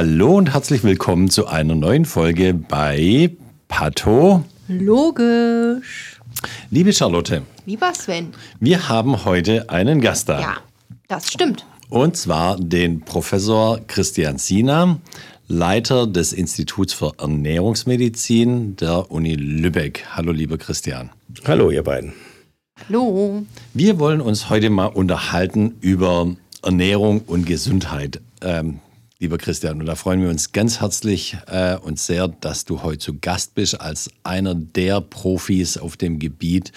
Hallo und herzlich willkommen zu einer neuen Folge bei Pato. Logisch. Liebe Charlotte, Lieber Sven. wir haben heute einen Gast da. Ja, das stimmt. Und zwar den Professor Christian Sina, Leiter des Instituts für Ernährungsmedizin der Uni Lübeck. Hallo, lieber Christian. Hallo, ihr beiden. Hallo. Wir wollen uns heute mal unterhalten über Ernährung und Gesundheit. Ähm, lieber Christian, und da freuen wir uns ganz herzlich äh, und sehr, dass du heute zu Gast bist als einer der Profis auf dem Gebiet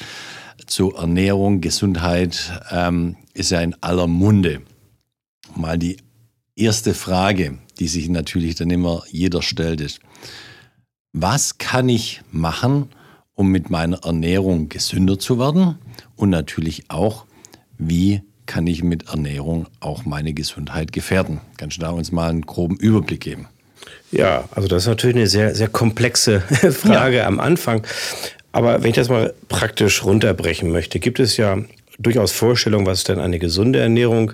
zu Ernährung, Gesundheit, ähm, ist ja in aller Munde. Mal die erste Frage, die sich natürlich dann immer jeder stellt, ist, was kann ich machen, um mit meiner Ernährung gesünder zu werden? Und natürlich auch, wie kann ich mit Ernährung auch meine Gesundheit gefährden? Kannst du da uns mal einen groben Überblick geben? Ja, also das ist natürlich eine sehr, sehr komplexe Frage Ja. am Anfang. Aber wenn ich das mal praktisch runterbrechen möchte, gibt es ja durchaus Vorstellungen, was ist denn eine gesunde Ernährung?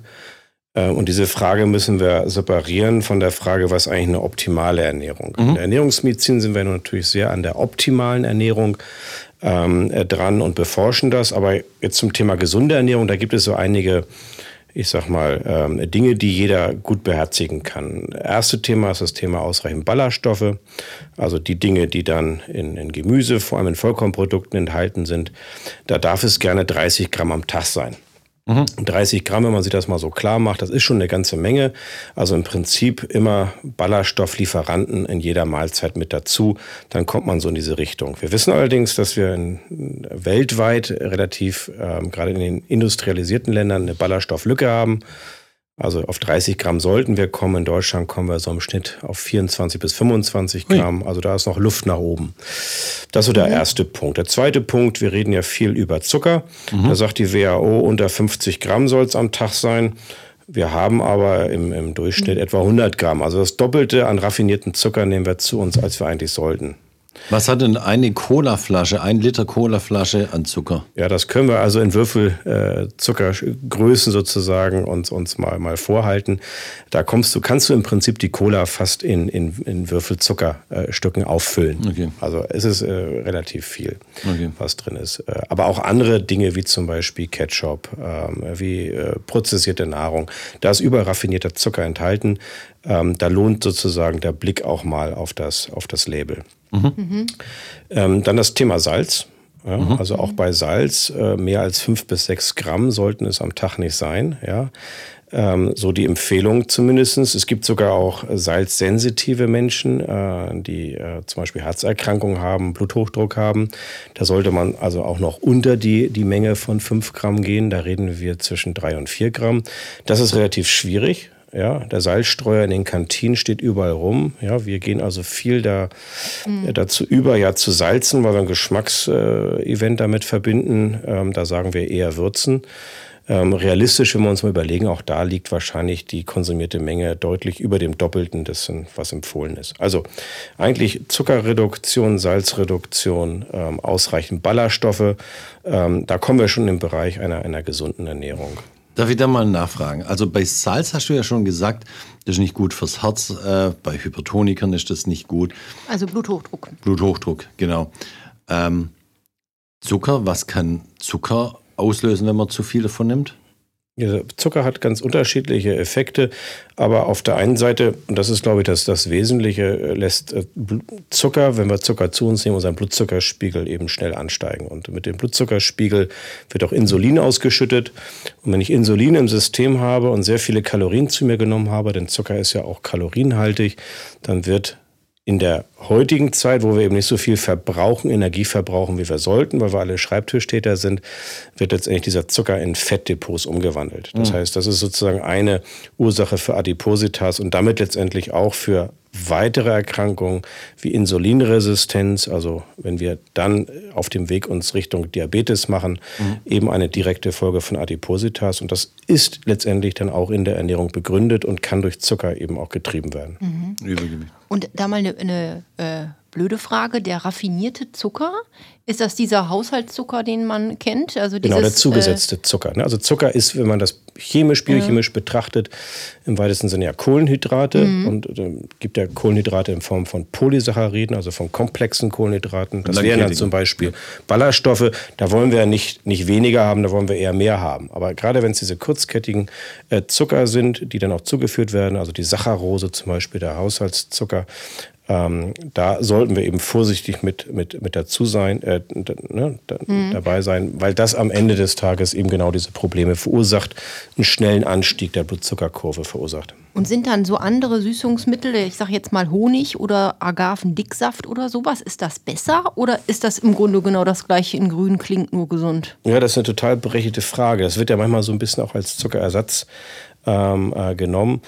Äh, Und diese Frage müssen wir separieren von der Frage, was eigentlich eine optimale Ernährung? In der Ernährungsmedizin sind wir natürlich sehr an der optimalen Ernährung ähm, äh, dran und beforschen das. Aber jetzt zum Thema gesunde Ernährung, da gibt es so einige, ich sag mal, ähm, Dinge, die jeder gut beherzigen kann. Erste Thema ist das Thema ausreichend Ballaststoffe, also die Dinge, die dann in, in Gemüse, vor allem in Vollkornprodukten enthalten sind. Da darf es gerne 30 Gramm am Tag sein. 30 Gramm, wenn man sich das mal so klar macht, das ist schon eine ganze Menge. Also im Prinzip immer Ballaststofflieferanten in jeder Mahlzeit mit dazu. Dann kommt man so in diese Richtung. Wir wissen allerdings, dass wir in, weltweit relativ, ähm, gerade in den industrialisierten Ländern, eine Ballaststofflücke haben. Also auf 30 Gramm sollten wir kommen. In Deutschland kommen wir so im Schnitt auf 24 bis 25 Gramm. Also da ist noch Luft nach oben. Das ist so der erste Punkt. Der zweite Punkt, wir reden ja viel über Zucker. Da sagt die WHO, unter 50 Gramm soll es am Tag sein. Wir haben aber im, im Durchschnitt etwa 100 Gramm. Also das Doppelte an raffinierten Zucker nehmen wir zu uns, als wir eigentlich sollten. Was hat denn eine Colaflasche, ein Liter Colaflasche an Zucker? Ja, das können wir also in Würfelzuckergrößen äh, sozusagen uns, uns mal, mal vorhalten. Da kommst du, kannst du im Prinzip die Cola fast in, in, in Würfelzuckerstücken auffüllen. Okay. Also es ist äh, relativ viel, Okay. was drin ist. Äh, aber auch andere Dinge wie zum Beispiel Ketchup, ähm, wie äh, prozessierte Nahrung. Da ist überraffinierter Zucker enthalten. Ähm, da lohnt sozusagen der Blick auch mal auf das, auf das Label. Ähm, dann das Thema Salz. Ja, Also auch bei Salz, äh, mehr als fünf bis sechs Gramm sollten es am Tag nicht sein. Ja. Ähm, so die Empfehlung zumindestens. Es gibt sogar auch salzsensitive Menschen, äh, die äh, zum Beispiel Herzerkrankungen haben, Bluthochdruck haben. Da sollte man also auch noch unter die, die Menge von fünf Gramm gehen. Da reden wir zwischen drei und vier Gramm. Das ist relativ schwierig. Ja, der Salzstreuer in den Kantinen steht überall rum. Ja, wir gehen also viel da, äh, dazu über, ja, zu salzen, weil wir ein Geschmacksevent damit verbinden. Ähm, da sagen wir eher würzen. Ähm, realistisch, wenn wir uns mal überlegen, auch da liegt wahrscheinlich die konsumierte Menge deutlich über dem Doppelten dessen, was empfohlen ist. Also eigentlich Zuckerreduktion, Salzreduktion, ähm, ausreichend Ballaststoffe. Ähm, da kommen wir schon im Bereich einer, einer gesunden Ernährung. Darf ich da mal nachfragen? Also bei Salz hast du ja schon gesagt, das ist nicht gut fürs Herz. Äh, bei Hypertonikern ist das nicht gut. Also Bluthochdruck. Bluthochdruck, genau. Ähm, Zucker, was kann Zucker auslösen, wenn man zu viel davon nimmt? Zucker hat ganz unterschiedliche Effekte, aber auf der einen Seite, und das ist, glaube ich, das, das Wesentliche, äh, lässt äh, Zucker, wenn wir Zucker zu uns nehmen, unseren Blutzuckerspiegel eben schnell ansteigen. Und mit dem Blutzuckerspiegel wird auch Insulin ausgeschüttet. Und wenn ich Insulin im System habe und sehr viele Kalorien zu mir genommen habe, denn Zucker ist ja auch kalorienhaltig, dann wird in der heutigen Zeit, wo wir eben nicht so viel verbrauchen, Energie verbrauchen, wie wir sollten, weil wir alle Schreibtischtäter sind, wird letztendlich dieser Zucker in Fettdepots umgewandelt. Das heißt, das ist sozusagen eine Ursache für Adipositas und damit letztendlich auch für weitere Erkrankungen wie Insulinresistenz, also wenn wir dann auf dem Weg uns Richtung Diabetes machen, eben eine direkte Folge von Adipositas. Und das ist letztendlich dann auch in der Ernährung begründet und kann durch Zucker eben auch getrieben werden. Übergewicht. Und da mal eine, eine äh, blöde Frage. Der raffinierte Zucker, ist das dieser Haushaltszucker, den man kennt? Also Genau, der dieses, zugesetzte Zucker. ne? Also Zucker ist, wenn man das chemisch, biochemisch ja. betrachtet im weitesten Sinne ja Kohlenhydrate mhm. und äh, gibt ja Kohlenhydrate in Form von Polysacchariden, also von komplexen Kohlenhydraten. Das wären dann zum Beispiel Ballaststoffe. Da wollen wir nicht, nicht weniger haben, da wollen wir eher mehr haben. Aber gerade wenn es diese kurzkettigen äh, Zucker sind, die dann auch zugeführt werden, also die Saccharose zum Beispiel, der Haushaltszucker, ähm, da sollten wir eben vorsichtig mit, mit, mit dazu sein, äh, ne, da, mhm. dabei sein, weil das am Ende des Tages eben genau diese Probleme verursacht, einen schnellen Anstieg der Blutzuckerkurve verursacht. Und sind dann so andere Süßungsmittel, ich sage jetzt mal Honig oder Agavendicksaft oder sowas, ist das besser oder ist das im Grunde genau das gleiche in grün, klingt nur gesund? Ja, das ist eine total berechtigte Frage. Das wird ja manchmal so ein bisschen auch als Zuckerersatz ähm, äh, genommen.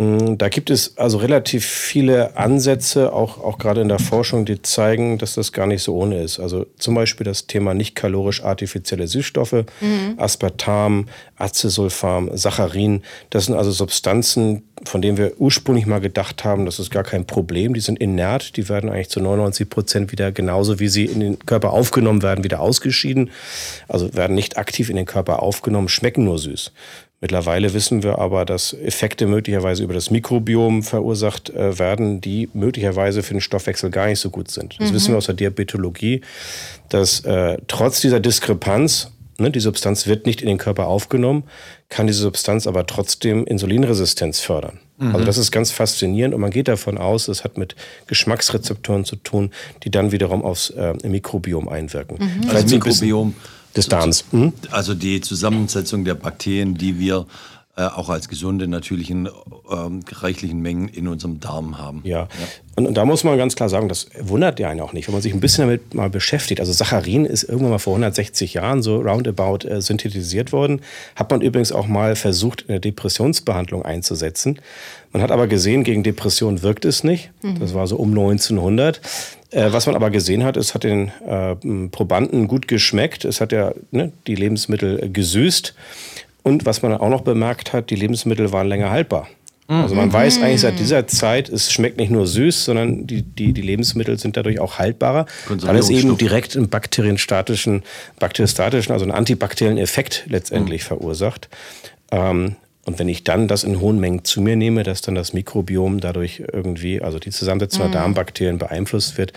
Mm, da gibt es also relativ viele Ansätze, auch, auch gerade in der Forschung, die zeigen, dass das gar nicht so ohne ist. Also zum Beispiel das Thema nicht kalorisch artifizielle Süßstoffe, mhm. Aspartam, Acesulfam, Saccharin. Das sind also Substanzen, von denen wir ursprünglich mal gedacht haben, das ist gar kein Problem. Die sind inert, die werden eigentlich zu 99 Prozent wieder genauso, wie sie in den Körper aufgenommen werden, wieder ausgeschieden. Also werden nicht aktiv in den Körper aufgenommen, schmecken nur süß. Mittlerweile wissen wir aber, dass Effekte möglicherweise über das Mikrobiom verursacht äh, werden, die möglicherweise für den Stoffwechsel gar nicht so gut sind. Das mhm. wissen wir aus der Diabetologie, dass äh, trotz dieser Diskrepanz, ne, die Substanz wird nicht in den Körper aufgenommen, kann diese Substanz aber trotzdem Insulinresistenz fördern. Mhm. Also das ist ganz faszinierend und man geht davon aus, es hat mit Geschmacksrezeptoren zu tun, die dann wiederum aufs äh, Mikrobiom einwirken. Mhm. Also Mikrobiom des Darms. Mhm. Also die Zusammensetzung der Bakterien, die wir äh, auch als gesunde natürlich in ähm, reichlichen Mengen in unserem Darm haben. Ja, ja. Und, und, da muss man ganz klar sagen, das wundert ja einen auch nicht, wenn man sich ein bisschen damit mal beschäftigt. Also Saccharin ist irgendwann mal vor 160 Jahren so roundabout äh, synthetisiert worden. Hat man übrigens auch mal versucht, in der Depressionsbehandlung einzusetzen. Man hat aber gesehen, gegen Depression wirkt es nicht. Mhm. Das war so um 1900. Äh, was man aber gesehen hat, es hat den äh, Probanden gut geschmeckt. Es hat ja ne, die Lebensmittel gesüßt. Und was man auch noch bemerkt hat, die Lebensmittel waren länger haltbar. Also man weiß eigentlich seit dieser Zeit, es schmeckt nicht nur süß, sondern die, die, die Lebensmittel sind dadurch auch haltbarer, weil es eben direkt einen bakterienstatischen, bakteriostatischen, also einen antibakteriellen Effekt letztendlich mhm. verursacht. Ähm, und wenn ich dann das in hohen Mengen zu mir nehme, dass dann das Mikrobiom dadurch irgendwie, also die Zusammensetzung der mhm. Darmbakterien beeinflusst wird,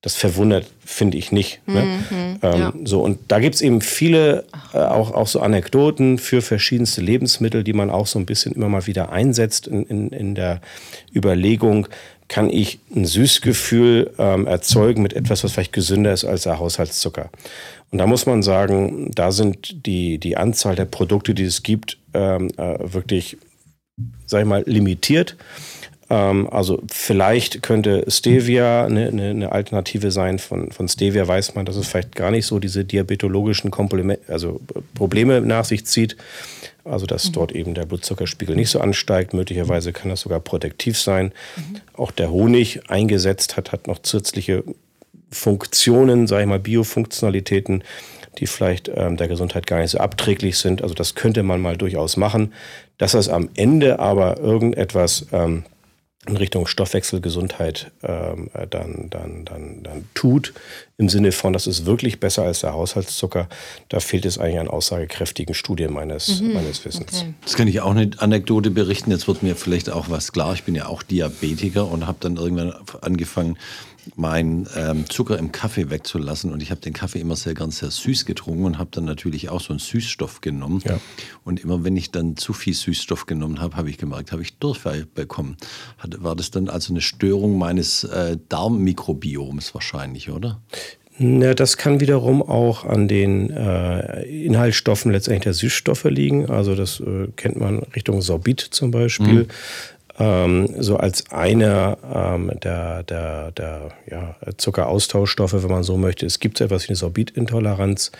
das verwundert, finde ich nicht. Ne? Mhm, ähm, ja. So, und da gibt es eben viele äh, auch, auch so Anekdoten für verschiedenste Lebensmittel, die man auch so ein bisschen immer mal wieder einsetzt in, in, in der Überlegung, kann ich ein Süßgefühl ähm, erzeugen mit etwas, was vielleicht gesünder ist als der Haushaltszucker. Und da muss man sagen, da sind die, die Anzahl der Produkte, die es gibt, ähm, äh, wirklich, sag ich mal, limitiert. Ähm, also vielleicht könnte Stevia eine, eine, eine, Alternative sein. Von, von Stevia weiß man, dass es vielleicht gar nicht so diese diabetologischen Komplement, also Probleme nach sich zieht. Also dass mhm. dort eben der Blutzuckerspiegel nicht so ansteigt. Möglicherweise kann das sogar protektiv sein. Mhm. Auch der Honig eingesetzt hat, hat noch zusätzliche Funktionen, sage ich mal, Biofunktionalitäten, die vielleicht ähm, der Gesundheit gar nicht so abträglich sind. Also das könnte man mal durchaus machen. Dass das am Ende aber irgendetwas ähm, in Richtung Stoffwechselgesundheit ähm, äh, dann, dann, dann, dann tut, im Sinne von, das ist wirklich besser als der Haushaltszucker, da fehlt es eigentlich an aussagekräftigen Studien meines, mhm. meines Wissens. Okay. Das kann ich auch eine Anekdote berichten. Jetzt wird mir vielleicht auch was klar. Ich bin ja auch Diabetiker und habe dann irgendwann angefangen, meinen ähm, Zucker im Kaffee wegzulassen. Und ich habe den Kaffee immer sehr gern sehr süß getrunken und habe dann natürlich auch so einen Süßstoff genommen. Ja. Und immer wenn ich dann zu viel Süßstoff genommen habe, habe ich gemerkt, habe ich Durchfall bekommen. Hat, war das dann also eine Störung meines äh, Darmmikrobioms wahrscheinlich, oder? Ja, das kann wiederum auch an den äh, Inhaltsstoffen letztendlich der Süßstoffe liegen. Also das äh, kennt man Richtung Sorbit zum Beispiel. Mhm ähm, so als einer ähm, der, der, der ja, Zuckeraustauschstoffe, wenn man so möchte. Es gibt so etwas wie eine Sorbitintoleranz,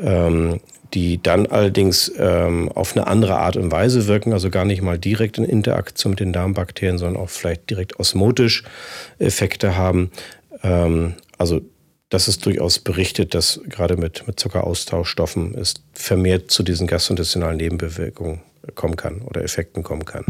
ähm, die dann allerdings ähm, auf eine andere Art und Weise wirken, also gar nicht mal direkt in Interaktion mit den Darmbakterien, sondern auch vielleicht direkt osmotisch Effekte haben. Ähm, also das ist durchaus berichtet, dass gerade mit, mit Zuckeraustauschstoffen es vermehrt zu diesen gastrointestinalen Nebenbewegungen kommen kann oder Effekten kommen kann.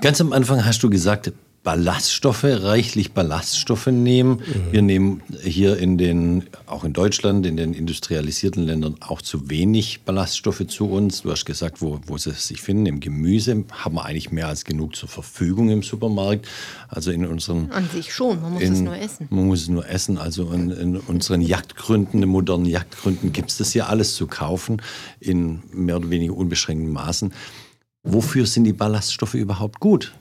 Ganz am Anfang hast du gesagt, Ballaststoffe, reichlich Ballaststoffe nehmen. Mhm. Wir nehmen hier in den, auch in Deutschland, in den industrialisierten Ländern auch zu wenig Ballaststoffe zu uns. Du hast gesagt, wo, wo sie sich finden. Im Gemüse haben wir eigentlich mehr als genug zur Verfügung im Supermarkt. Also in unseren. An sich schon, man muss in, es nur essen. Man muss es nur essen. Also in, in unseren Jagdgründen, in modernen Jagdgründen gibt es das hier alles zu kaufen in mehr oder weniger unbeschränkten Maßen. Wofür sind die Ballaststoffe überhaupt gut?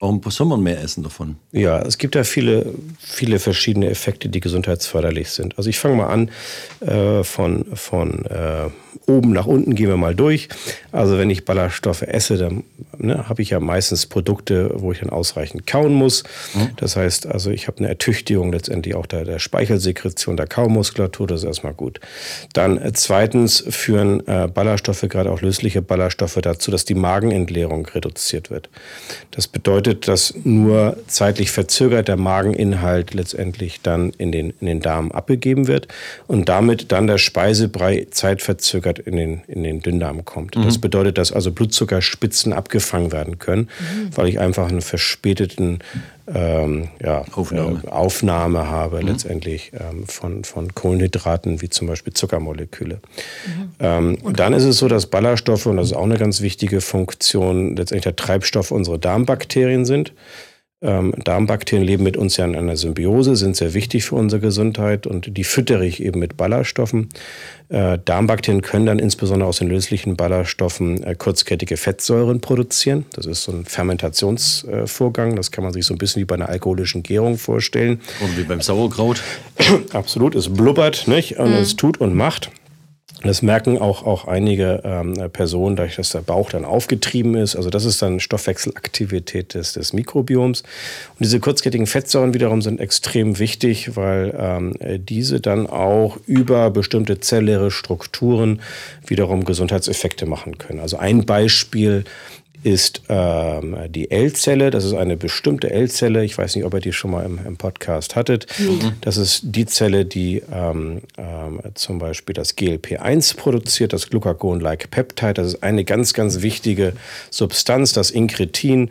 Warum soll man mehr essen davon? Ja, es gibt ja viele, viele verschiedene Effekte, die gesundheitsförderlich sind. Also ich fange mal an äh, von, von äh, oben nach unten gehen wir mal durch. Also wenn ich Ballaststoffe esse, dann ne, habe ich ja meistens Produkte, wo ich dann ausreichend kauen muss. Mhm. Das heißt, also ich habe eine Ertüchtigung letztendlich auch der, der Speichelsekretion der Kaumuskulatur, das ist erstmal gut. Dann äh, zweitens führen äh, Ballaststoffe, gerade auch lösliche Ballaststoffe, dazu, dass die Magenentleerung reduziert wird. Das bedeutet, dass nur zeitlich verzögert der Mageninhalt letztendlich dann in den, in den Darm abgegeben wird und damit dann der Speisebrei zeitverzögert in den, in den Dünndarm kommt. Mhm. Das bedeutet, dass also Blutzuckerspitzen abgefangen werden können, mhm. weil ich einfach einen verspäteten ähm, ja, Aufnahme. Äh, Aufnahme habe mhm. letztendlich ähm, von, von Kohlenhydraten, wie zum Beispiel Zuckermoleküle. Mhm. Ähm, und dann ist es so, dass Ballaststoffe, und das ist auch eine ganz wichtige Funktion, letztendlich der Treibstoff unserer Darmbakterien sind. Ähm, Darmbakterien leben mit uns ja in einer Symbiose, sind sehr wichtig für unsere Gesundheit und die füttere ich eben mit Ballaststoffen. Äh, Darmbakterien können dann insbesondere aus den löslichen Ballaststoffen äh, kurzkettige Fettsäuren produzieren. Das ist so ein Fermentationsvorgang. Äh, das kann man sich so ein bisschen wie bei einer alkoholischen Gärung vorstellen. Und wie beim Sauerkraut. Absolut, es blubbert nicht? und mhm. es tut und macht. Das merken auch, auch einige ähm, Personen, dadurch, dass der Bauch dann aufgetrieben ist. Also das ist dann Stoffwechselaktivität des, des Mikrobioms. Und diese kurzkettigen Fettsäuren wiederum sind extrem wichtig, weil ähm, diese dann auch über bestimmte zelläre Strukturen wiederum Gesundheitseffekte machen können. Also ein Beispiel ist ähm, die L-Zelle. Das ist eine bestimmte L-Zelle. Ich weiß nicht, ob ihr die schon mal im, im Podcast hattet. Mhm. Das ist die Zelle, die ähm, ähm, zum Beispiel das GLP-1 produziert, das Glucagon-like Peptide. Das ist eine ganz, ganz wichtige Substanz, das Inkretin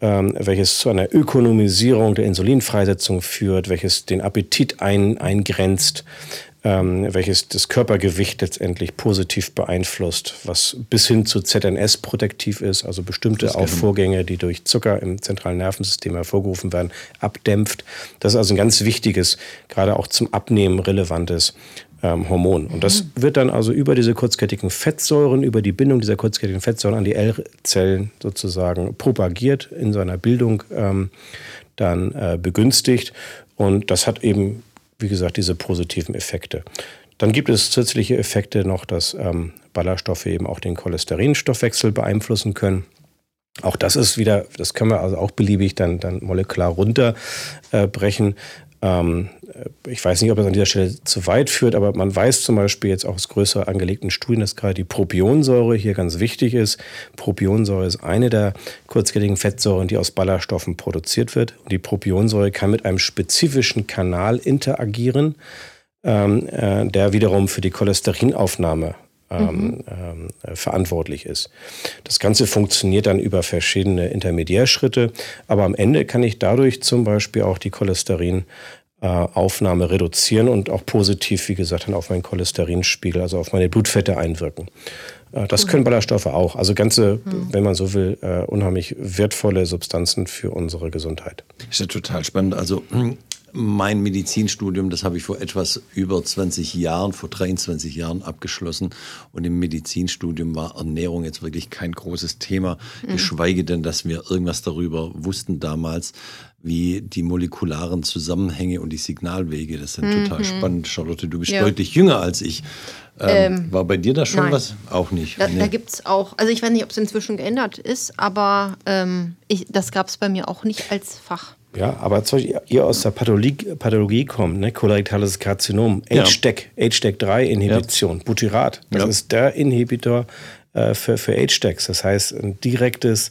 ähm, welches zu einer Ökonomisierung der Insulinfreisetzung führt, welches den Appetit ein, eingrenzt, ähm, welches das Körpergewicht letztendlich positiv beeinflusst, was bis hin zu ZNS protektiv ist, also bestimmte auch Vorgänge, die durch Zucker im zentralen Nervensystem hervorgerufen werden, abdämpft. Das ist also ein ganz wichtiges, gerade auch zum Abnehmen relevantes ähm, Hormon. Und das mhm. wird dann also über diese kurzkettigen Fettsäuren, über die Bindung dieser kurzkettigen Fettsäuren an die L-Zellen sozusagen propagiert, in seiner Bildung ähm, dann äh, begünstigt. Und das hat eben wie gesagt, diese positiven Effekte. Dann gibt es zusätzliche Effekte noch, dass ähm, Ballaststoffe eben auch den Cholesterinstoffwechsel beeinflussen können. Auch das ist wieder, das können wir also auch beliebig dann, dann molekular runterbrechen. Ähm, ich weiß nicht, ob das an dieser Stelle zu weit führt, aber man weiß zum Beispiel jetzt auch aus größer angelegten Studien, dass gerade die Propionsäure hier ganz wichtig ist. Propionsäure ist eine der kurzkettigen Fettsäuren, die aus Ballaststoffen produziert wird. Und die Propionsäure kann mit einem spezifischen Kanal interagieren, ähm, äh, der wiederum für die Cholesterinaufnahme ähm, mhm. ähm, verantwortlich ist. Das Ganze funktioniert dann über verschiedene Intermediärschritte, aber am Ende kann ich dadurch zum Beispiel auch die Cholesterinaufnahme reduzieren und auch positiv, wie gesagt, dann auf meinen Cholesterinspiegel, also auf meine Blutfette einwirken. Äh, das können Ballaststoffe auch. Also ganze, mhm. wenn man so will, äh, unheimlich wertvolle Substanzen für unsere Gesundheit. Das ist ja total spannend. Also mein Medizinstudium, das habe ich vor etwas über 20 Jahren, vor 23 Jahren abgeschlossen. Und im Medizinstudium war Ernährung jetzt wirklich kein großes Thema, mhm. geschweige denn, dass wir irgendwas darüber wussten damals, wie die molekularen Zusammenhänge und die Signalwege. Das sind mhm. total spannend. Charlotte, du bist ja. deutlich jünger als ich. Ähm, ähm, war bei dir da schon nein. was? Auch nicht. Da, nee. da gibt es auch, also ich weiß nicht, ob es inzwischen geändert ist, aber ähm, ich, das gab es bei mir auch nicht als Fach. Ja, aber zum Beispiel, ihr aus der Pathologie, Pathologie kommt, ne? kolorektales Karzinom, HDEC, ja. HDEC3-Inhibition, ja. Butyrat, das ja. ist der Inhibitor äh, für, für HDECs. Das heißt, ein direktes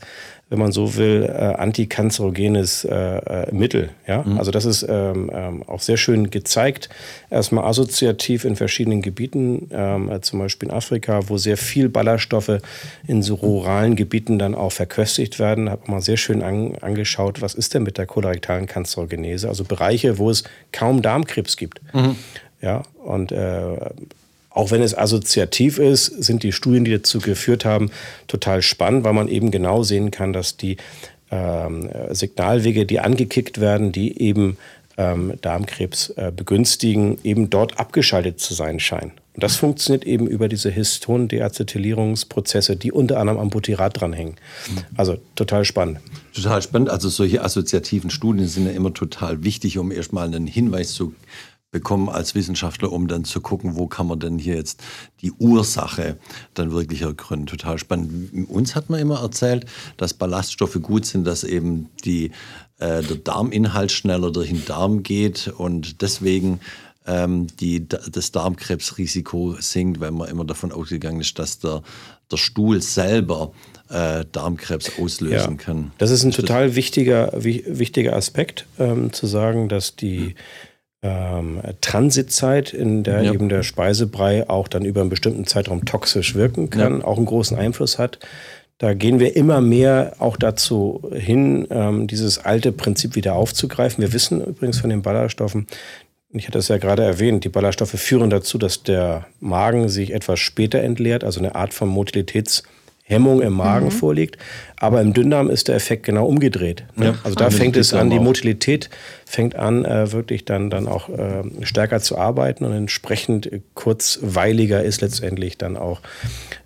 wenn man so will, äh, antikanzerogenes äh, äh, Mittel. Ja? Mhm. Also das ist ähm, ähm, auch sehr schön gezeigt. Erstmal assoziativ in verschiedenen Gebieten, ähm, äh, zum Beispiel in Afrika, wo sehr viel Ballaststoffe in so ruralen Gebieten dann auch verköstigt werden. Habe mal sehr schön an, angeschaut, was ist denn mit der kolorektalen Kanzerogenese? Also Bereiche, wo es kaum Darmkrebs gibt. Mhm. Ja, und äh, auch wenn es assoziativ ist, sind die Studien, die dazu geführt haben, total spannend, weil man eben genau sehen kann, dass die ähm, Signalwege, die angekickt werden, die eben ähm, Darmkrebs äh, begünstigen, eben dort abgeschaltet zu sein scheinen. Und das funktioniert eben über diese Histon-Deacetylierungsprozesse, die unter anderem am Butyrat dranhängen. Also total spannend. Total spannend. Also solche assoziativen Studien sind ja immer total wichtig, um erstmal einen Hinweis zu bekommen als Wissenschaftler, um dann zu gucken, wo kann man denn hier jetzt die Ursache dann wirklich ergründen. Total spannend. Uns hat man immer erzählt, dass Ballaststoffe gut sind, dass eben die, äh, der Darminhalt schneller durch den Darm geht und deswegen ähm, die, das Darmkrebsrisiko sinkt, weil man immer davon ausgegangen ist, dass der, der Stuhl selber äh, Darmkrebs auslösen ja, kann. Das ist ein total wichtiger, wichtiger Aspekt, ähm, zu sagen, dass die ähm, Transitzeit, in der ja. eben der Speisebrei auch dann über einen bestimmten Zeitraum toxisch wirken kann, ja. auch einen großen Einfluss hat. Da gehen wir immer mehr auch dazu hin, ähm, dieses alte Prinzip wieder aufzugreifen. Wir wissen übrigens von den Ballaststoffen, ich hatte es ja gerade erwähnt, die Ballaststoffe führen dazu, dass der Magen sich etwas später entleert, also eine Art von Motilitäts- Hemmung im Magen mhm. vorliegt. Aber im Dünndarm ist der Effekt genau umgedreht. Ne? Ja, also da fängt es an, die Motilität fängt an, äh, wirklich dann, dann auch äh, stärker zu arbeiten und entsprechend kurzweiliger ist letztendlich dann auch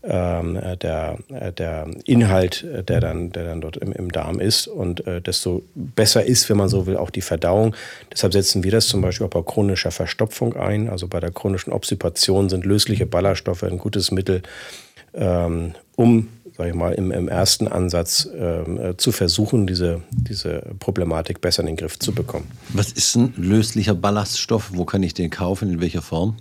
ähm, der, äh, der Inhalt, der dann, der dann dort im, im Darm ist. Und äh, desto besser ist, wenn man so will, auch die Verdauung. Deshalb setzen wir das zum Beispiel auch bei chronischer Verstopfung ein. Also bei der chronischen Obstipation sind lösliche Ballaststoffe ein gutes Mittel ähm, um, sage ich mal, im, im ersten Ansatz ähm, äh, zu versuchen, diese, diese Problematik besser in den Griff zu bekommen. Was ist ein löslicher Ballaststoff? Wo kann ich den kaufen? In welcher Form?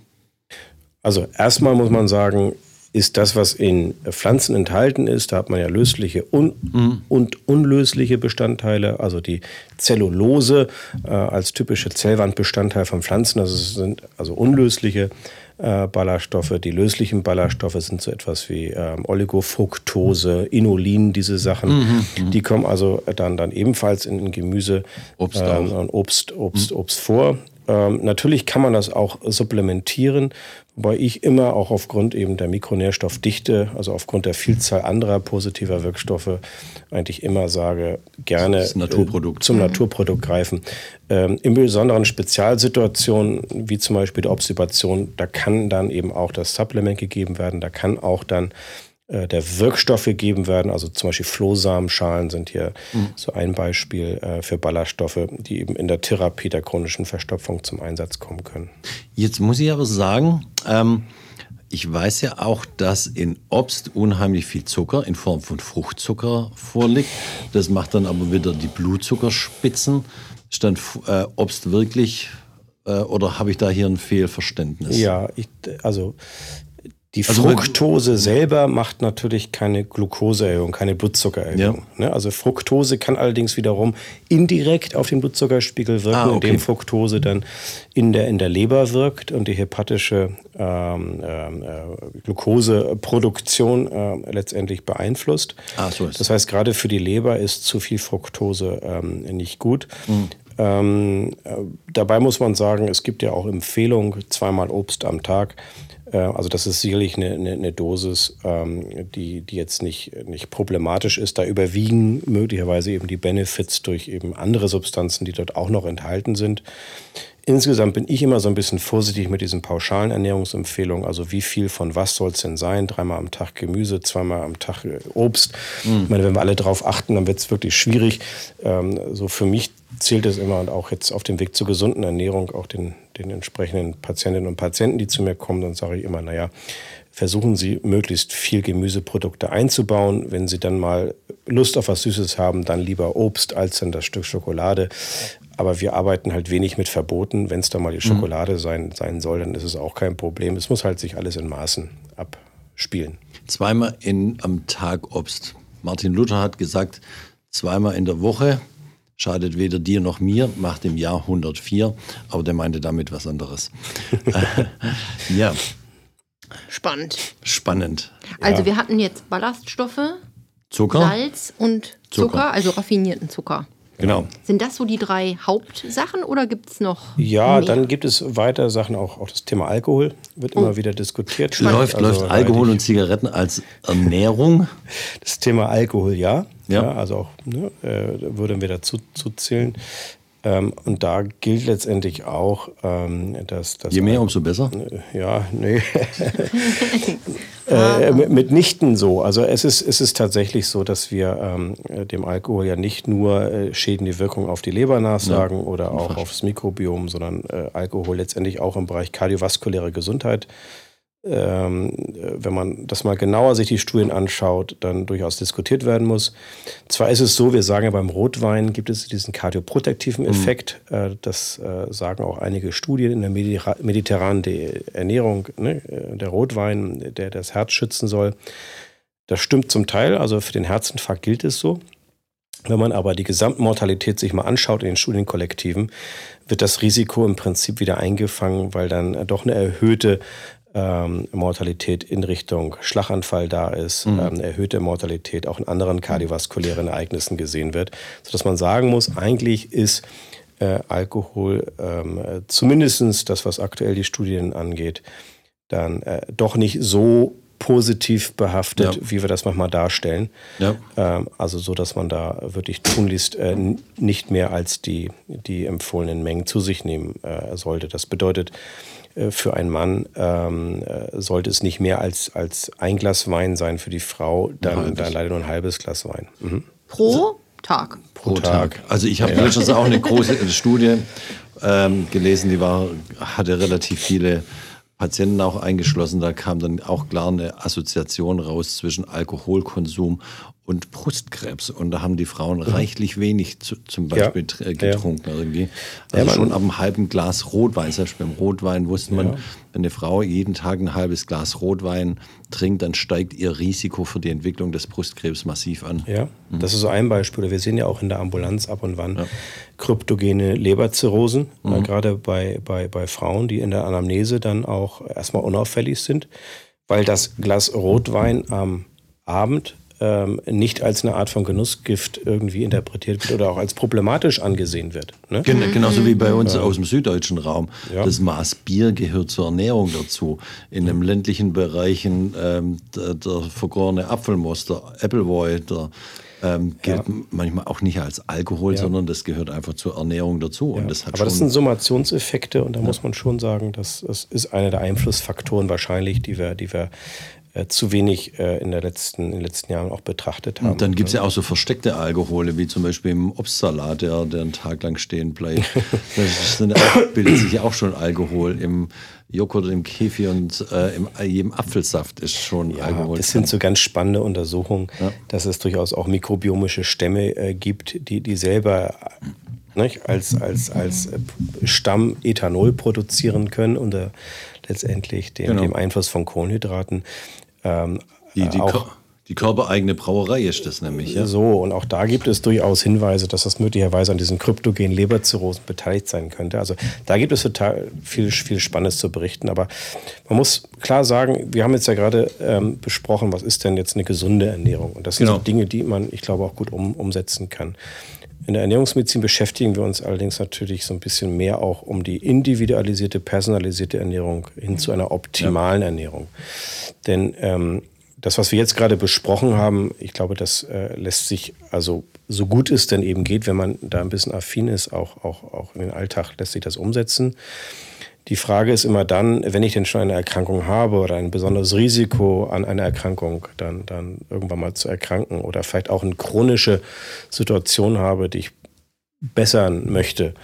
Also erstmal muss man sagen, ist das, was in Pflanzen enthalten ist, da hat man ja lösliche un mhm. und unlösliche Bestandteile, also die Zellulose äh, als typische Zellwandbestandteil von Pflanzen, das sind also unlösliche äh, Ballaststoffe. Die löslichen Ballaststoffe sind so etwas wie ähm, Oligofructose, Inulin, diese Sachen. Mhm, mhm, die kommen also dann, dann ebenfalls in Gemüse Obst, ähm, und Obst, Obst, mhm. Obst vor. Ähm, natürlich kann man das auch supplementieren, wobei ich immer auch aufgrund eben der Mikronährstoffdichte, also aufgrund der Vielzahl anderer positiver Wirkstoffe, eigentlich immer sage, gerne Naturprodukt. Äh, zum mhm. Naturprodukt greifen. Ähm, in besonderen Spezialsituationen, wie zum Beispiel der Obstipation, da kann dann eben auch das Supplement gegeben werden, da kann auch dann äh, der Wirkstoffe gegeben werden. Also zum Beispiel Flohsamenschalen sind hier mhm. so ein Beispiel äh, für Ballaststoffe, die eben in der Therapie der chronischen Verstopfung zum Einsatz kommen können. Jetzt muss ich aber sagen, ähm, ich weiß ja auch, dass in Obst unheimlich viel Zucker in Form von Fruchtzucker vorliegt. Das macht dann aber wieder die Blutzuckerspitzen. Ist dann äh, Obst wirklich äh, oder habe ich da hier ein Fehlverständnis? Ja, ich, also die also Fructose selber macht natürlich keine Glukoseerhöhung, keine Blutzuckererhöhung. Ja. Ne? Also Fructose kann allerdings wiederum indirekt auf den Blutzuckerspiegel wirken, ah, okay. indem Fructose dann in der, in der Leber wirkt und die hepatische ähm, ähm äh, Glukoseproduktion äh, letztendlich beeinflusst. Ah, so ist. Das heißt, gerade für die Leber ist zu viel Fructose ähm, nicht gut. Mhm. Ähm, äh, dabei muss man sagen, es gibt ja auch Empfehlungen, zweimal Obst am Tag. Äh, also das ist sicherlich eine, eine, eine Dosis, ähm, die, die jetzt nicht, nicht problematisch ist. Da überwiegen möglicherweise eben die Benefits durch eben andere Substanzen, die dort auch noch enthalten sind. Insgesamt bin ich immer so ein bisschen vorsichtig mit diesen pauschalen Ernährungsempfehlungen. Also wie viel von was soll es denn sein? Dreimal am Tag Gemüse, zweimal am Tag äh, Obst. Mhm. Ich meine, wenn wir alle drauf achten, dann wird es wirklich schwierig. Ähm, so für mich zählt es immer und auch jetzt auf dem Weg zur gesunden Ernährung, auch den, den entsprechenden Patientinnen und Patienten, die zu mir kommen, dann sage ich immer, naja, versuchen Sie möglichst viel Gemüseprodukte einzubauen. Wenn Sie dann mal Lust auf was Süßes haben, dann lieber Obst als dann das Stück Schokolade. Aber wir arbeiten halt wenig mit Verboten. Wenn es da mal die mhm. Schokolade mhm. sein, sein soll, dann ist es auch kein Problem. Es muss halt sich alles in Maßen abspielen. Zweimal in, am Tag Obst. Martin Luther hat gesagt, zweimal in der Woche. Schadet weder dir noch mir, macht im Jahr 104, aber der meinte damit was anderes. ja. Spannend. Spannend. Also ja. wir hatten jetzt Ballaststoffe, Zucker, Salz und Zucker, Zucker also raffinierten Zucker. Genau. Sind das so die drei Hauptsachen oder gibt es noch? Ja, mehr? dann gibt es weitere Sachen, auch, auch das Thema Alkohol wird oh. immer wieder diskutiert. Läuft, also läuft Alkohol und Zigaretten als Ernährung? Das Thema Alkohol ja. Ja. ja also auch ne, äh, würden wir dazu zählen. Ähm, und da gilt letztendlich auch, ähm, dass, dass. Je mehr, umso besser? Äh, ja, nee. äh, mitnichten so. Also es ist, es ist tatsächlich so, dass wir ähm, dem Alkohol ja nicht nur äh, schädende Wirkung auf die Leber nachsagen ja. oder auch aufs Mikrobiom, sondern äh, Alkohol letztendlich auch im Bereich kardiovaskuläre Gesundheit ähm, wenn man das mal genauer sich die Studien anschaut, dann durchaus diskutiert werden muss. Zwar ist es so, wir sagen ja beim Rotwein gibt es diesen kardioprotektiven mhm. Effekt. Mhm. das äh, sagen auch einige Studien in der mediterranen Ernährung. Ne? Äh, der Rotwein, der das Herz schützen soll. Das stimmt zum Teil, also für den Herzinfarkt gilt es so. Wenn man aber die Gesamtmortalität sich mal anschaut in den Studienkollektiven, wird das Risiko im Prinzip wieder eingefangen, weil dann doch eine erhöhte ähm, Mortalität in Richtung Schlaganfall da ist, mhm. ähm, erhöhte Mortalität auch in anderen kardiovaskulären Ereignissen gesehen wird, sodass man sagen muss, eigentlich ist äh, Alkohol ähm, zumindest das, was aktuell die Studien angeht, dann äh, doch nicht so positiv behaftet, ja. wie wir das manchmal darstellen. Ja. Ähm, also so, dass man da wirklich tunlichst äh, nicht mehr als die, die empfohlenen Mengen zu sich nehmen äh, sollte. Das bedeutet, äh, für einen Mann ähm, äh, sollte es nicht mehr als, als ein Glas Wein sein, für die Frau dann, dann leider nur ein halbes Glas Wein. Mhm. Pro Tag. Pro Tag. Also ich habe ja. letztens auch eine große Studie ähm, gelesen, die war, hatte relativ viele Patienten auch eingeschlossen. Da kam dann auch klar eine Assoziation raus zwischen Alkoholkonsum und Brustkrebs. Und da haben die Frauen mhm. reichlich wenig zu, zum Beispiel ja. Äh, getrunken. Ja. Irgendwie. Also ja, schon ab einem halben Glas Rotwein. Selbst beim Rotwein wusste man, wenn eine Frau jeden Tag ein halbes Glas Rotwein trinkt, dann steigt ihr Risiko für die Entwicklung des Brustkrebs massiv an. Ja, mhm. das ist so ein Beispiel. Wir sehen ja auch in der Ambulanz ab und wann kryptogene Leberzirrhosen, mhm. gerade bei, bei, bei Frauen, die in der Anamnese dann auch erstmal unauffällig sind, weil das Glas Rotwein am Abend ähm, nicht als eine Art von Genussgift irgendwie interpretiert wird oder auch als problematisch angesehen wird. Ne? Gen genauso wie bei uns ja. aus dem süddeutschen Raum. Ja. Das Maß Bier gehört zur Ernährung dazu. In den ländlichen Bereichen ähm, der, der, vergorene Apfelmost, der Appleboy, der ähm, gilt ja. manchmal auch nicht als Alkohol, ja. sondern das gehört einfach zur Ernährung dazu. Ja. Das Aber das sind Summationseffekte und da muss man schon sagen, dass das ist einer der Einflussfaktoren wahrscheinlich, die wir, die wir zu wenig äh, in, der letzten, in den letzten Jahren auch betrachtet haben. Und dann gibt es ja auch so versteckte Alkohole, wie zum Beispiel im Obstsalat, der, der einen Tag lang stehen bleibt. da bildet sich ja auch schon Alkohol im Joghurt, im Kefir und äh, in jedem Apfelsaft ist schon ja, Alkohol. Das sind so ganz spannende Untersuchungen, ja. dass es durchaus auch mikrobiomische Stämme äh, gibt, die, die selber nicht, als, als, als Stamm Ethanol produzieren können unter letztendlich dem, genau. dem Einfluss von Kohlenhydraten. Ähm, die, die, auch, die körpereigene Brauerei ist das nämlich. Ja? So, und auch da gibt es durchaus Hinweise, dass das möglicherweise an diesen kryptogenen Leberzirrhosen beteiligt sein könnte. Also da gibt es total viel, viel Spannendes zu berichten. Aber man muss klar sagen, wir haben jetzt ja gerade ähm, besprochen, was ist denn jetzt eine gesunde Ernährung? Und das sind genau. so Dinge, die man, ich glaube, auch gut um, umsetzen kann. In der Ernährungsmedizin beschäftigen wir uns allerdings natürlich so ein bisschen mehr auch um die individualisierte, personalisierte Ernährung hin zu einer optimalen ja. Ernährung. Denn ähm, das, was wir jetzt gerade besprochen haben, ich glaube, das äh, lässt sich, also so gut es denn eben geht, wenn man da ein bisschen affin ist, auch, auch, auch in den Alltag lässt sich das umsetzen. Die Frage ist immer dann, wenn ich denn schon eine Erkrankung habe oder ein besonderes Risiko an einer Erkrankung, dann, dann irgendwann mal zu erkranken oder vielleicht auch eine chronische Situation habe, die ich bessern möchte,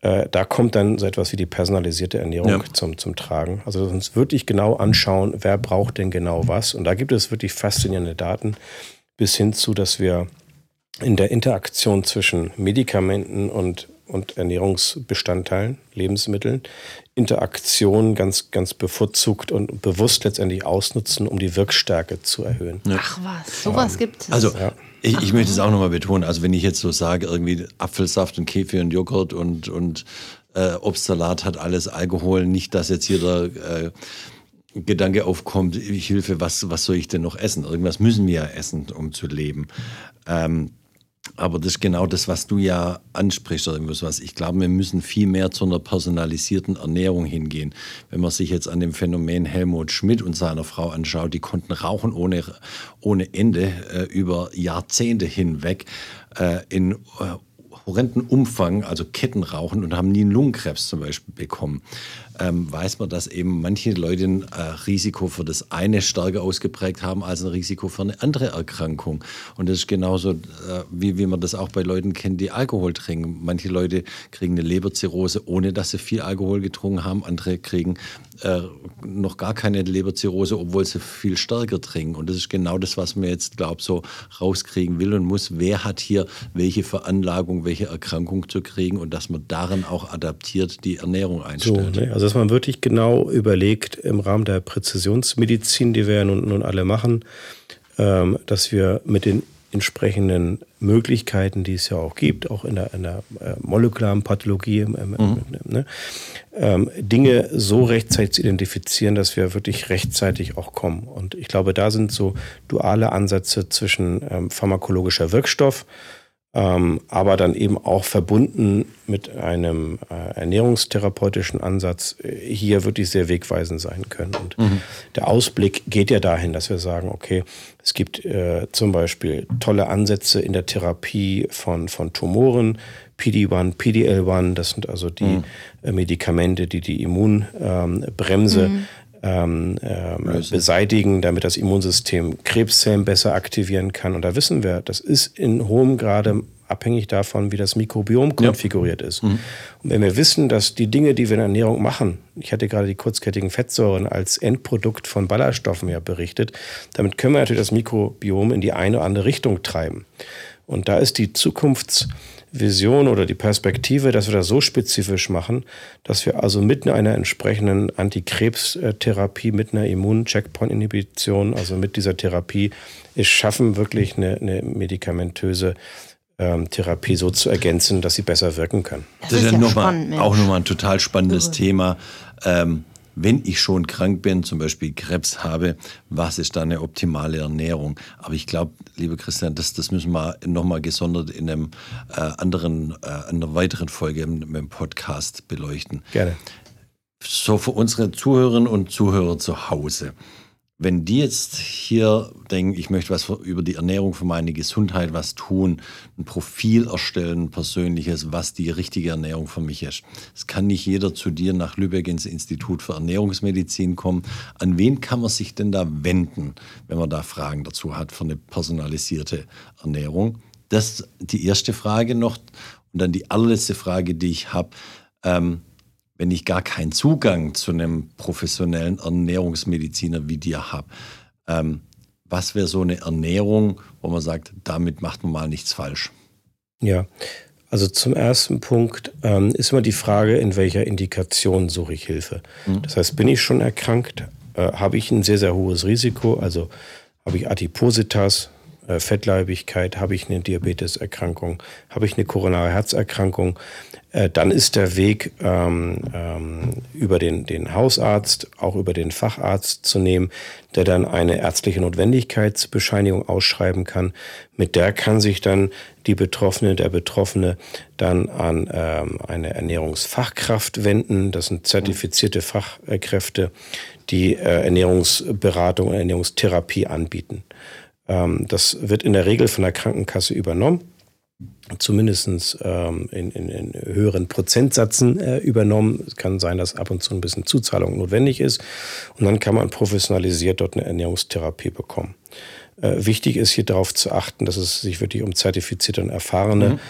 äh, da kommt dann so etwas wie die personalisierte Ernährung ja. zum, zum Tragen. Also uns wirklich genau anschauen, wer braucht denn genau was. Und da gibt es wirklich faszinierende Daten bis hin zu, dass wir in der Interaktion zwischen Medikamenten und und Ernährungsbestandteilen, Lebensmitteln, Interaktion ganz, ganz bevorzugt und bewusst letztendlich ausnutzen, um die Wirkstärke zu erhöhen. Ach was, sowas ja. gibt es. Also ja. Ich, ich möchte es auch nochmal betonen. Also wenn ich jetzt so sage, irgendwie Apfelsaft und Kefir und Joghurt und, und äh, Obstsalat hat alles Alkohol, nicht, dass jetzt hier der äh, Gedanke aufkommt, Hilfe, was, was soll ich denn noch essen? Irgendwas müssen wir ja essen, um zu leben. Ähm, aber das ist genau das, was du ja ansprichst. Was. Ich glaube, wir müssen viel mehr zu einer personalisierten Ernährung hingehen. Wenn man sich jetzt an dem Phänomen Helmut Schmidt und seiner Frau anschaut, die konnten rauchen ohne, ohne Ende äh, über Jahrzehnte hinweg äh, in äh, horrenden Umfang, also Kettenrauchen und haben nie einen Lungenkrebs zum Beispiel bekommen ähm, weiß man, dass eben manche Leute ein äh, Risiko für das eine stärker ausgeprägt haben als ein Risiko für eine andere Erkrankung. Und das ist genauso, äh, wie, wie man das auch bei Leuten kennt, die Alkohol trinken. Manche Leute kriegen eine Leberzirrhose, ohne dass sie viel Alkohol getrunken haben. Andere kriegen äh, noch gar keine Leberzirrhose, obwohl sie viel stärker trinken. Und das ist genau das, was man jetzt, glaube ich, so rauskriegen will und muss. Wer hat hier welche Veranlagung, welche Erkrankung zu kriegen und dass man darin auch adaptiert die Ernährung einstellt. So, ne? Also dass man wirklich genau überlegt im Rahmen der Präzisionsmedizin, die wir ja nun, nun alle machen, ähm, dass wir mit den entsprechenden Möglichkeiten, die es ja auch gibt, auch in der, in der äh, molekularen Pathologie, ähm, mhm. ne, ähm, Dinge so rechtzeitig identifizieren, dass wir wirklich rechtzeitig auch kommen. Und ich glaube, da sind so duale Ansätze zwischen ähm, pharmakologischer Wirkstoff, ähm, aber dann eben auch verbunden mit einem äh, ernährungstherapeutischen Ansatz äh, hier wirklich sehr wegweisend sein können. Und mhm. der Ausblick geht ja dahin, dass wir sagen, okay, es gibt äh, zum Beispiel tolle Ansätze in der Therapie von, von Tumoren, PD-1, PDL-1, das sind also die mhm. Äh, Medikamente, die die Immunbremse mhm. Ähm, ähm, beseitigen, damit das Immunsystem Krebszellen besser aktivieren kann. Und da wissen wir, das ist in hohem Grade abhängig davon, wie das Mikrobiom konfiguriert ja. ist. Mhm. Und wenn wir wissen, dass die Dinge, die wir in der Ernährung machen, ich hatte gerade die kurzkettigen Fettsäuren als Endprodukt von Ballaststoffen ja berichtet, damit können wir natürlich das Mikrobiom in die eine oder andere Richtung treiben. Und da ist die Zukunfts- Vision oder die Perspektive, dass wir das so spezifisch machen, dass wir also mit einer entsprechenden Antikrebstherapie, mit einer Immun-Checkpoint-Inhibition, also mit dieser Therapie, es schaffen, wirklich eine, eine medikamentöse ähm, Therapie so zu ergänzen, dass sie besser wirken kann. Das, das ist, ja, ja mal, auch nochmal ein total spannendes Thema. Ähm, wenn ich schon krank bin, zum Beispiel Krebs habe, was ist da eine optimale Ernährung? Aber ich glaube, lieber Christian, das, das müssen wir nochmal gesondert in einem äh, anderen, äh, einer weiteren Folge im, im Podcast beleuchten. Gerne. So für unsere Zuhörerinnen und Zuhörer zu Hause. Wenn die jetzt hier denken, ich möchte was über die Ernährung für meine Gesundheit was tun, ein Profil erstellen, ein persönliches, was die richtige Ernährung für mich ist. Es kann nicht jeder zu dir nach Lübeck ins Institut für Ernährungsmedizin kommen. An wen kann man sich denn da wenden, wenn man da Fragen dazu hat für eine personalisierte Ernährung? Das ist die erste Frage noch. Und dann die allerletzte Frage, die ich habe. Ähm, wenn ich gar keinen Zugang zu einem professionellen Ernährungsmediziner wie dir habe, ähm, was wäre so eine Ernährung, wo man sagt, damit macht man mal nichts falsch? Ja, also zum ersten Punkt ähm, ist immer die Frage, in welcher Indikation suche ich Hilfe. Mhm. Das heißt, bin ich schon erkrankt? Äh, habe ich ein sehr, sehr hohes Risiko? Also habe ich Adipositas, Fettleibigkeit, habe ich eine Diabeteserkrankung, habe ich eine koronare Herzerkrankung, äh, dann ist der Weg ähm, ähm, über den, den Hausarzt, auch über den Facharzt zu nehmen, der dann eine ärztliche Notwendigkeitsbescheinigung ausschreiben kann. Mit der kann sich dann die Betroffene, der Betroffene dann an ähm, eine Ernährungsfachkraft wenden. Das sind zertifizierte Fachkräfte, die äh, Ernährungsberatung und Ernährungstherapie anbieten. Ähm, das wird in der Regel von der Krankenkasse übernommen zumindest ähm, in, in, in, höheren Prozentsätzen äh, übernommen. Es kann sein, dass ab und zu ein bisschen Zuzahlung notwendig ist. Und dann kann man professionalisiert dort eine Ernährungstherapie bekommen. Äh, wichtig ist hier darauf zu achten, dass es sich wirklich um zertifizierte und erfahrene mhm.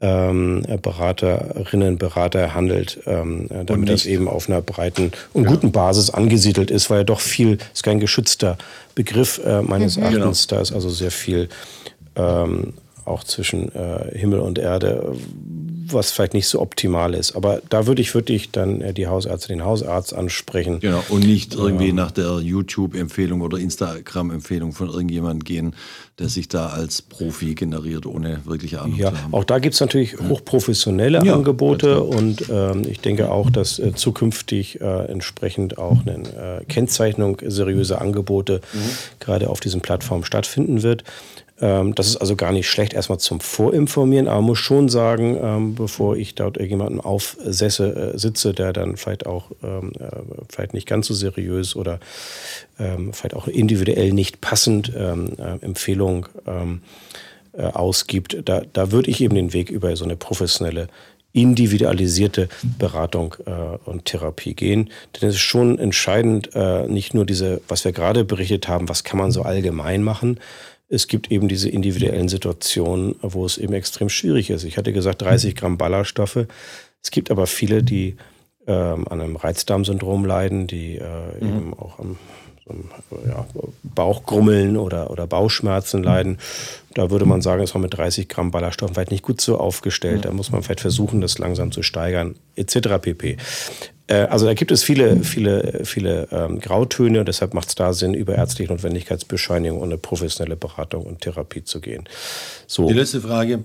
Ähm, Beraterinnen, Berater handelt, ähm, damit das eben auf einer breiten und ja. guten Basis angesiedelt ist, weil ja doch viel, ist kein geschützter Begriff äh, meines mhm. Erachtens, genau. da ist also sehr viel ähm, auch zwischen äh, Himmel und Erde, was vielleicht nicht so optimal ist. Aber da würde ich wirklich dann äh, die Hausärzte, den Hausarzt ansprechen. Genau, und nicht irgendwie ähm, nach der YouTube-Empfehlung oder Instagram-Empfehlung von irgendjemandem gehen, der sich da als Profi generiert, ohne wirkliche Ahnung ja, zu haben. Auch da gibt es natürlich hochprofessionelle ja, Angebote und ähm, ich denke auch, dass äh, zukünftig äh, entsprechend auch eine äh, Kennzeichnung seriöser Angebote mhm. gerade auf diesen Plattformen stattfinden wird. Ähm, das ist also gar nicht schlecht, erstmal zum Vorinformieren, aber muss schon sagen, ähm, bevor ich dort irgendjemanden aufsesse, äh, sitze, der dann vielleicht auch ähm, äh, vielleicht nicht ganz so seriös oder vielleicht auch individuell nicht passend äh, Empfehlung ausgibt, da, da würde ich eben den Weg über so eine professionelle individualisierte Beratung äh, und Therapie gehen. Denn es ist schon entscheidend, äh, nicht nur diese, was wir gerade berichtet haben, was kann man so allgemein machen, es gibt eben diese individuellen Situationen, wo es eben extrem schwierig ist. Ich hatte gesagt 30 Gramm Ballaststoffe. Es gibt aber viele, die ähm, an einem Reizdarmsyndrom leiden, die äh, mhm. eben auch am ja, Bauchgrummeln oder, oder Bauchschmerzen leiden. Da würde man sagen, ist man mit 30 Gramm Ballaststoffen vielleicht nicht gut so aufgestellt. Da muss man vielleicht versuchen, das langsam zu steigern, etc. pp. Äh, also da gibt es viele, viele, viele ähm, Grautöne und deshalb macht es da Sinn, über ärztliche Notwendigkeitsbescheinigung und eine professionelle Beratung und Therapie zu gehen. So. Die letzte Frage,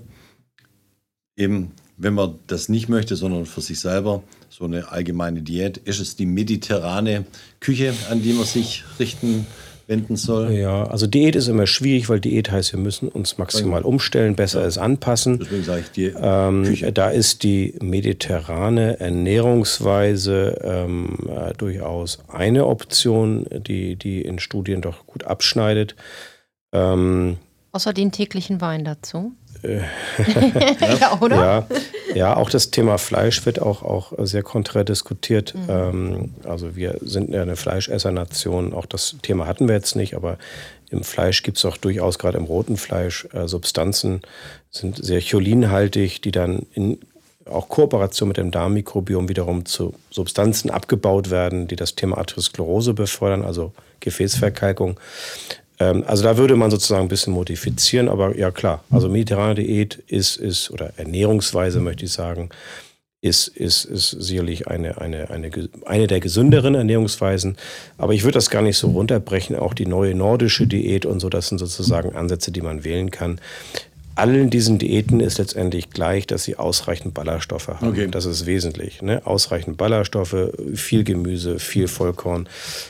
eben wenn man das nicht möchte, sondern für sich selber so eine allgemeine Diät, ist es die mediterrane Küche, an die man sich richten wenden soll? Ja, also Diät ist immer schwierig, weil Diät heißt, wir müssen uns maximal umstellen, besser ja. es anpassen. Deswegen sage ich die ähm. Da ist die mediterrane Ernährungsweise ähm, äh, durchaus eine Option, die, die in Studien doch gut abschneidet. Ähm, Außer den täglichen Wein dazu? Äh, ja, oder? Ja, ja, auch das Thema Fleisch wird auch, auch sehr konträr diskutiert. Mhm. Ähm, also wir sind ja eine Fleischessernation. Auch das Thema hatten wir jetzt nicht, aber im Fleisch gibt es auch durchaus, gerade im roten Fleisch, äh, Substanzen, sind sehr cholinhaltig, die dann in auch Kooperation mit dem Darmmikrobiom wiederum zu Substanzen abgebaut werden, die das Thema Arteriosklerose befördern, also Gefäßverkalkung. Ähm, also da würde man sozusagen ein bisschen modifizieren, aber ja klar, also mediterrane Diät ist, ist oder Ernährungsweise möchte ich sagen, ist, ist, ist sicherlich eine, eine, eine, eine der gesünderen Ernährungsweisen. Aber ich würde das gar nicht so runterbrechen. Auch die neue nordische Diät und so, das sind sozusagen Ansätze, die man wählen kann allen diesen Diäten ist letztendlich gleich, dass sie ausreichend Ballaststoffe haben. Okay. Das ist wesentlich. Ne? Ausreichend Ballaststoffe, viel Gemüse, viel Vollkorn.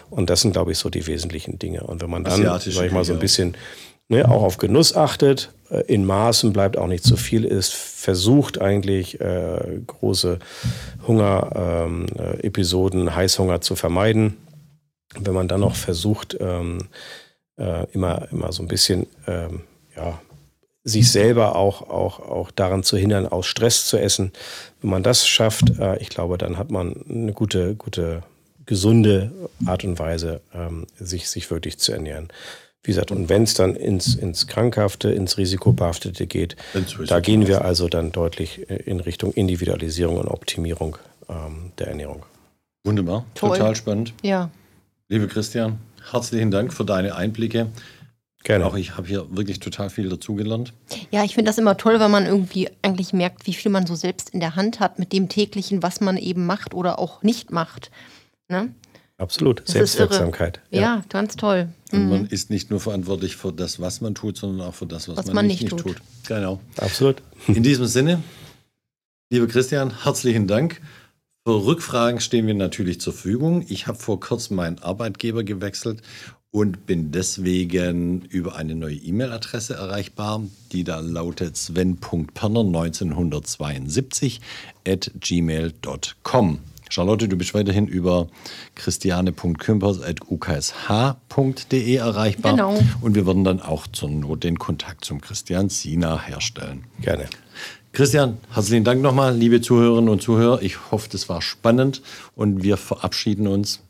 Und das sind, glaube ich, so die wesentlichen Dinge. Und wenn man dann, sag ich mal, so ein bisschen ne, auch auf Genuss achtet, äh, in Maßen bleibt auch nicht zu viel ist, versucht eigentlich äh, große Hunger-Episoden, ähm, äh, Heißhunger zu vermeiden. Wenn man dann noch versucht, ähm, äh, immer, immer so ein bisschen, ähm, ja, sich selber auch, auch, auch daran zu hindern, aus Stress zu essen. Wenn man das schafft, äh, ich glaube, dann hat man eine gute, gute, gesunde Art und Weise, ähm, sich, sich wirklich zu ernähren. Wie gesagt, und wenn es dann ins, ins Krankhafte, ins Risikobehaftete geht, da gehen wir also dann deutlich äh, in Richtung Individualisierung und Optimierung ähm, der Ernährung. Wunderbar, Toll. total spannend. Ja. Liebe Christian, herzlichen Dank für deine Einblicke. Gerne. Auch ich habe hier wirklich total viel dazugelernt. Ja, ich finde das immer toll, weil man irgendwie eigentlich merkt, wie viel man so selbst in der Hand hat mit dem täglichen, was man eben macht oder auch nicht macht. Ne? Absolut, das Selbstwirksamkeit. Ja. ja. ganz toll. Und mhm. man ist nicht nur verantwortlich für das, was man tut, sondern auch für das, was, was man, man, nicht, nicht tut. tut. Genau. Absolut. In diesem Sinne, lieber Christian, herzlichen Dank. Für Rückfragen stehen wir natürlich zur Verfügung. Ich habe vor kurzem meinen Arbeitgeber gewechselt und bin deswegen über eine neue E-Mail-Adresse erreichbar, die da lautet sven.perner1972 at gmail.com. Charlotte, du bist weiterhin über christiane.kümpers.uksh.de erreichbar. Genau. Und wir werden dann auch zur Not den Kontakt zum Christian Sina herstellen. Gerne. Christian, herzlichen Dank nochmal, liebe Zuhörerinnen und Zuhörer. Ich hoffe, das war spannend und wir verabschieden uns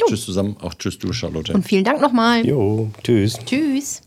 Jo. Tschüss zusammen, auch tschüss du, Charlotte. Und vielen Dank nochmal. Jo, tschüss. Tschüss.